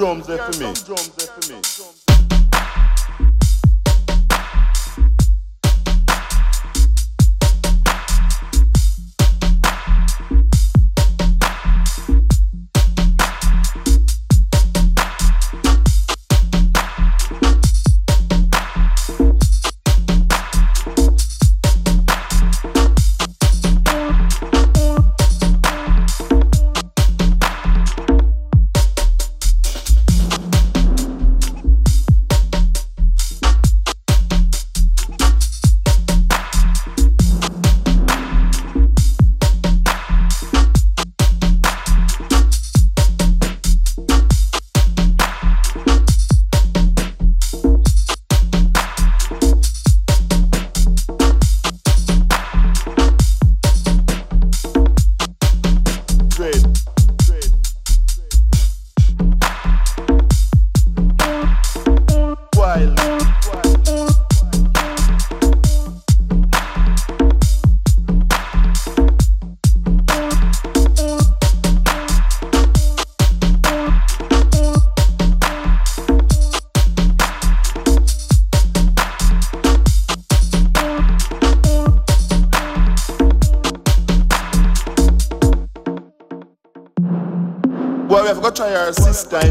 Drums there for me.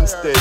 Sister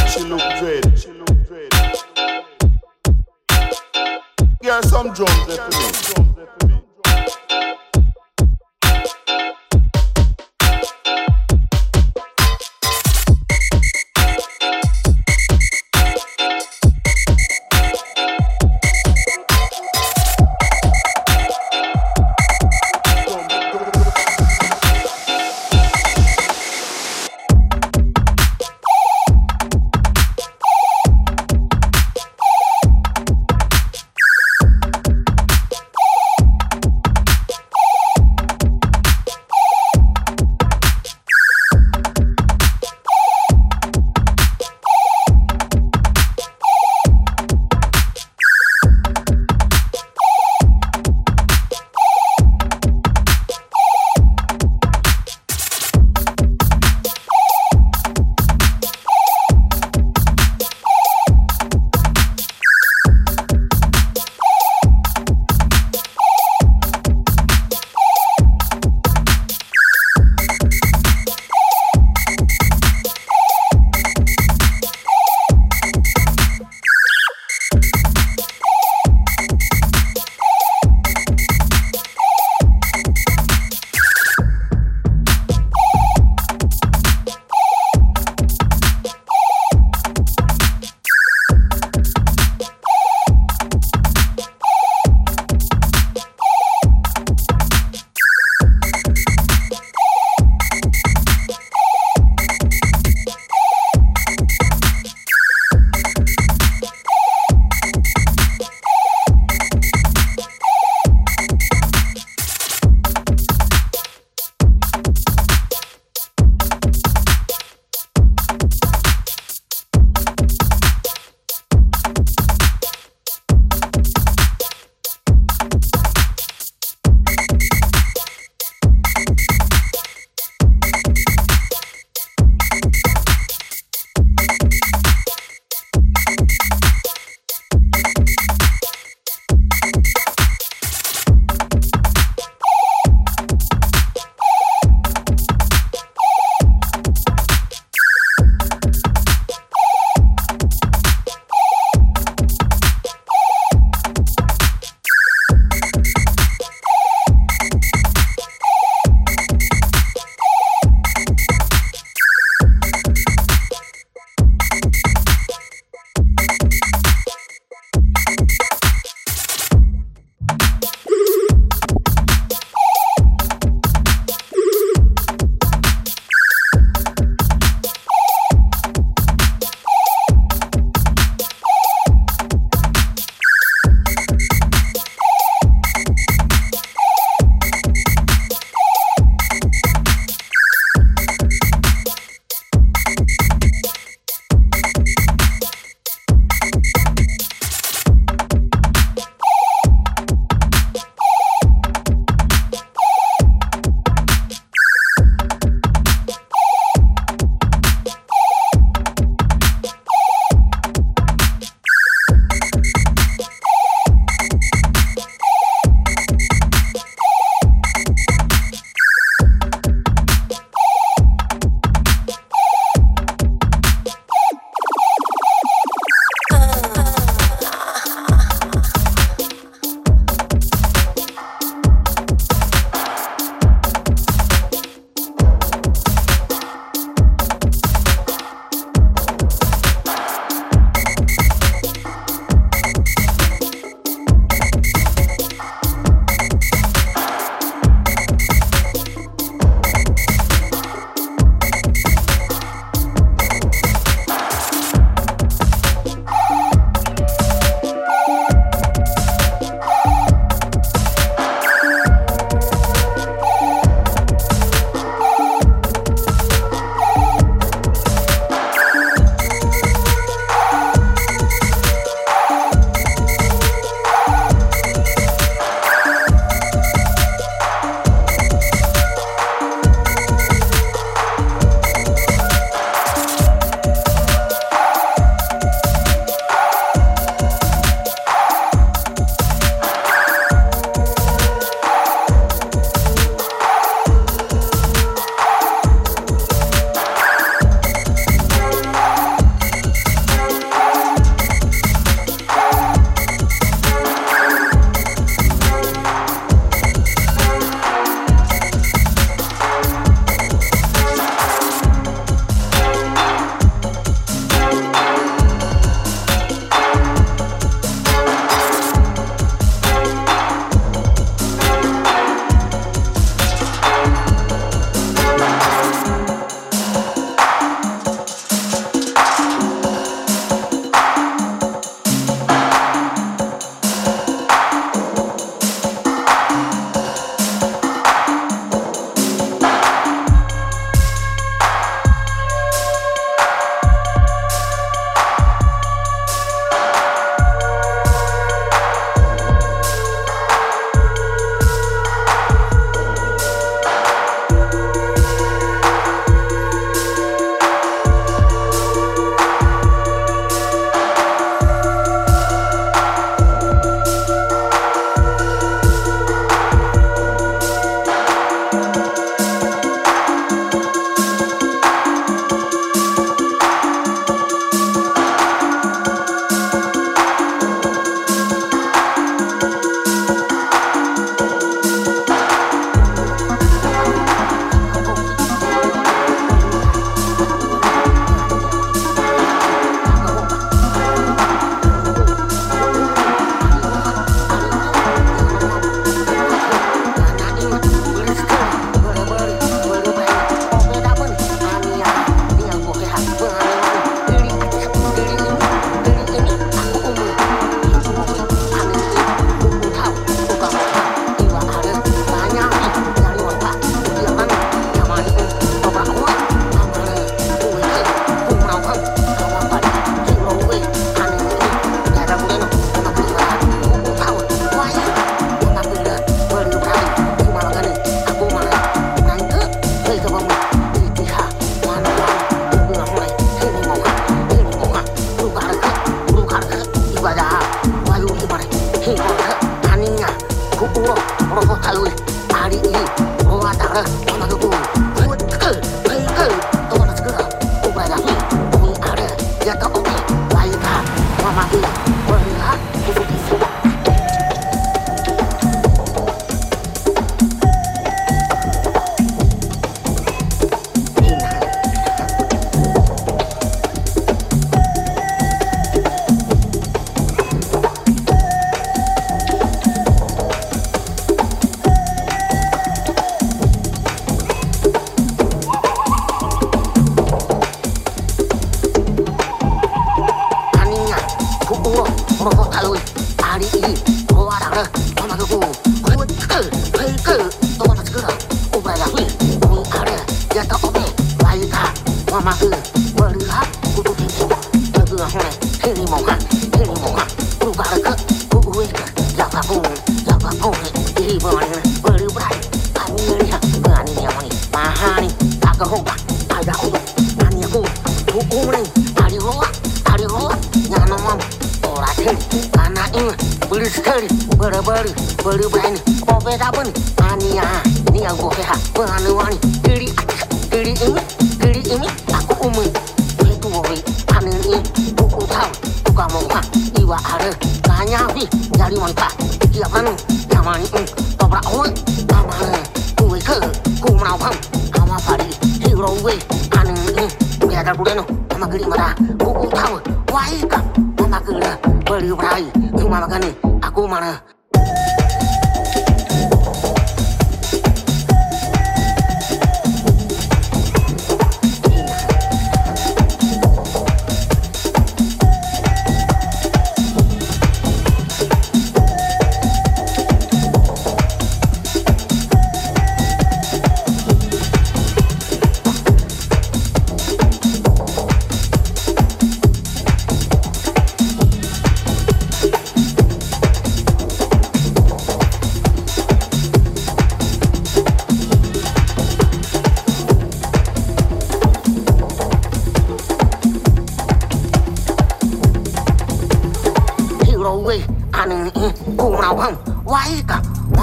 beli beli ini. Kopi apa nih?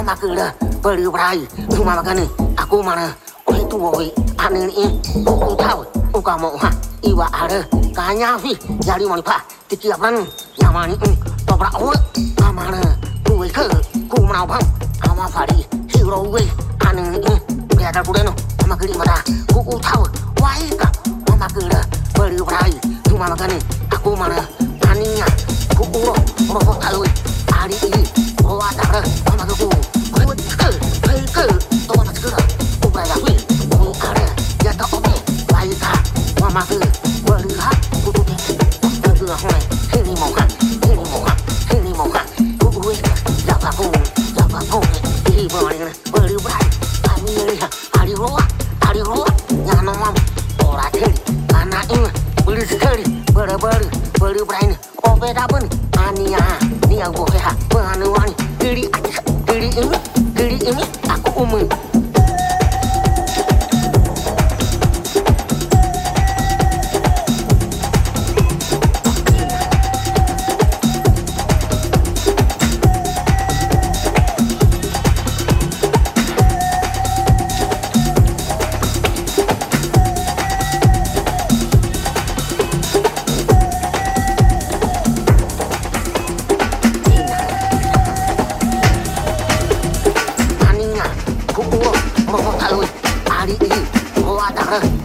anak kuda peliurai cuma makanya aku mana kau itu boy aneh ini aku tahu aku mau ha iwa ada kanya fi jadi malipa tiap nan nyamani toprak awak amana kue ke ku mau bang ama fari hero we aneh ini dia aku deno ama kiri mata aku tahu wae ka ama kuda peliurai cuma makanya aku mana aninya ku uro merokok alui hari ini 我打了。Ага.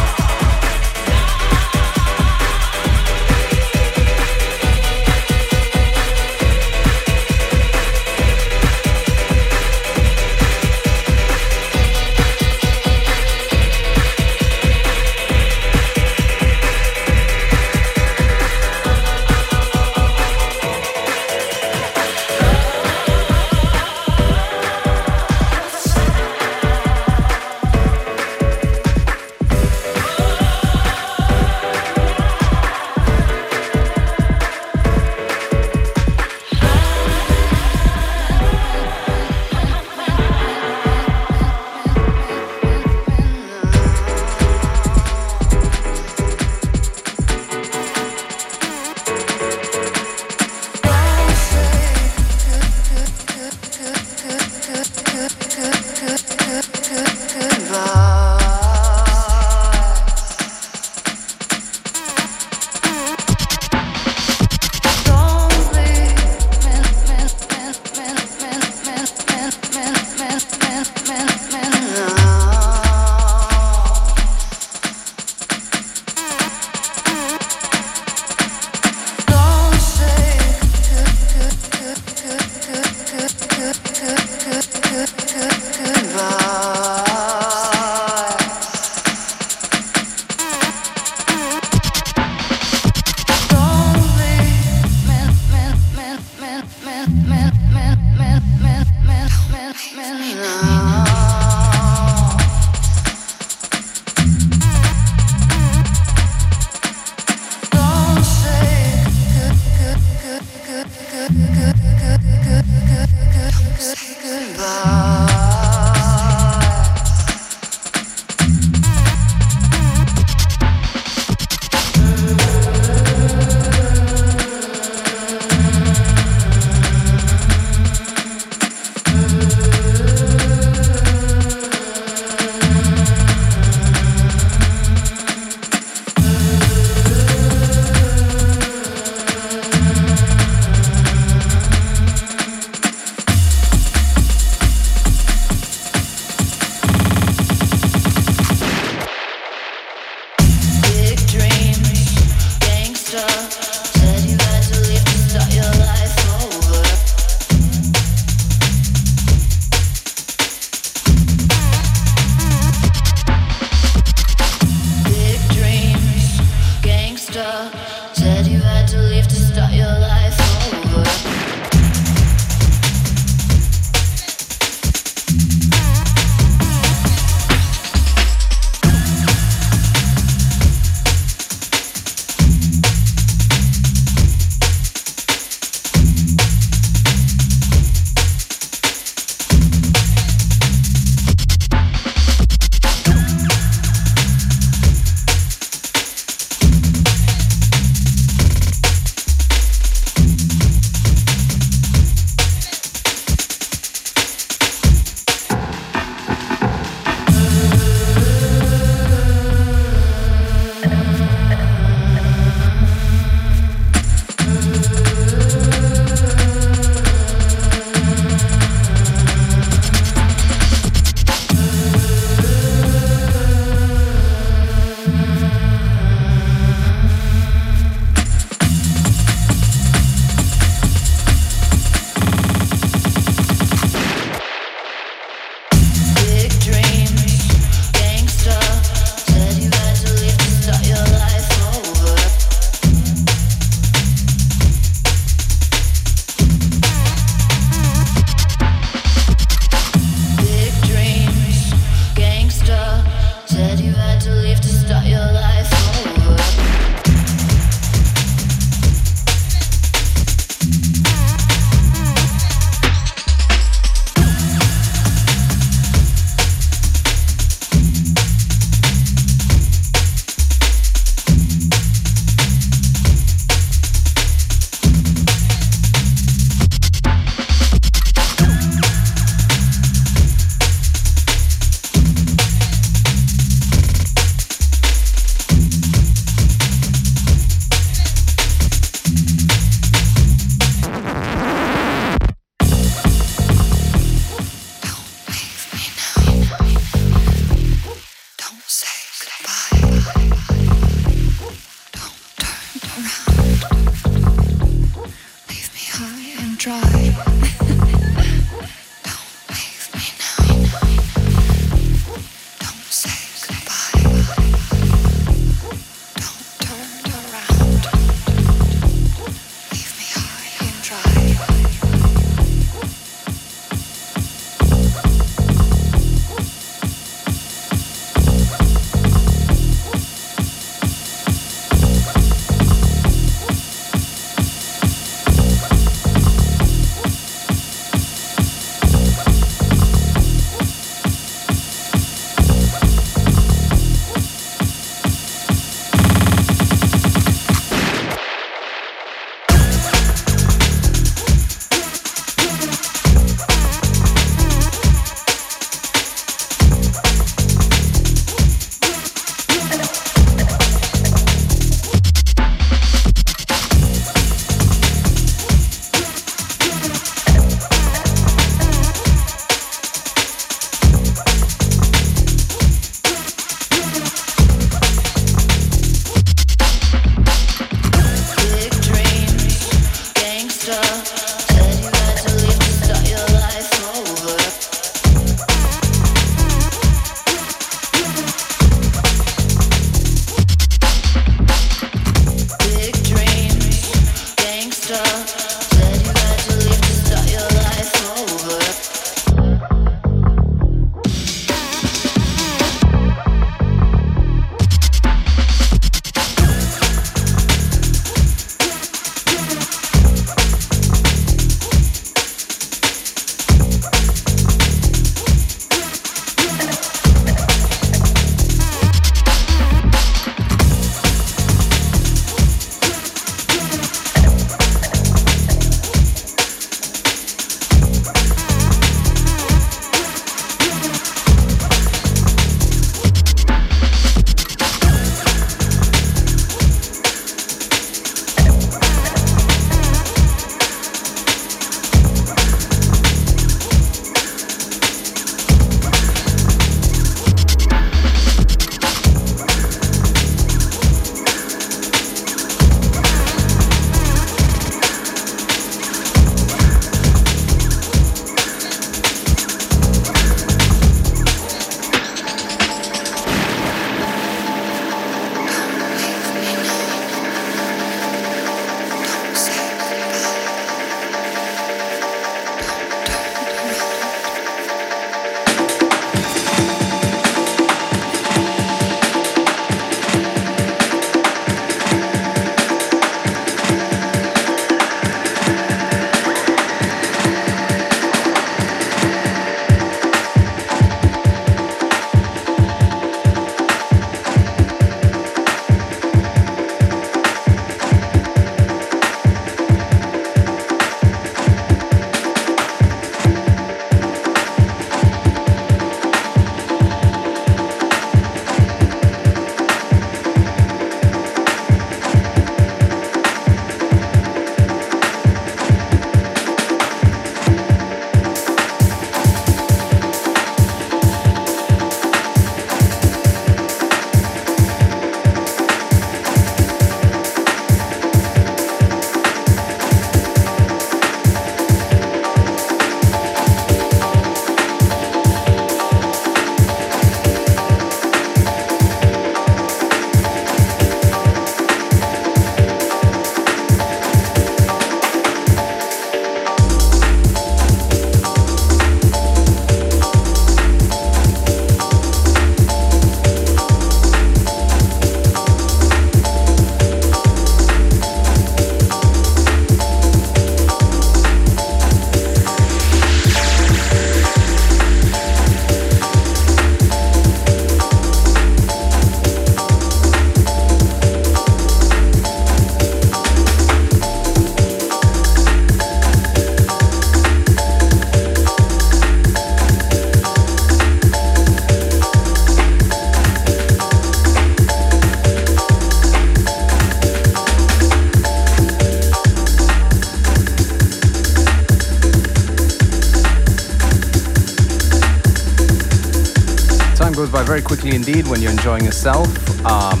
Quickly indeed when you're enjoying yourself. Um,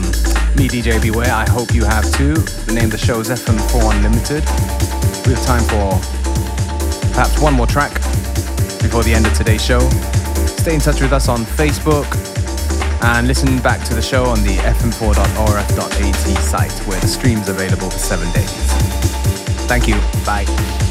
me, DJ Beware, I hope you have too. The name of the show is FM4 Unlimited. We have time for perhaps one more track before the end of today's show. Stay in touch with us on Facebook and listen back to the show on the fm4.orf.at site where the stream's available for seven days. Thank you. Bye.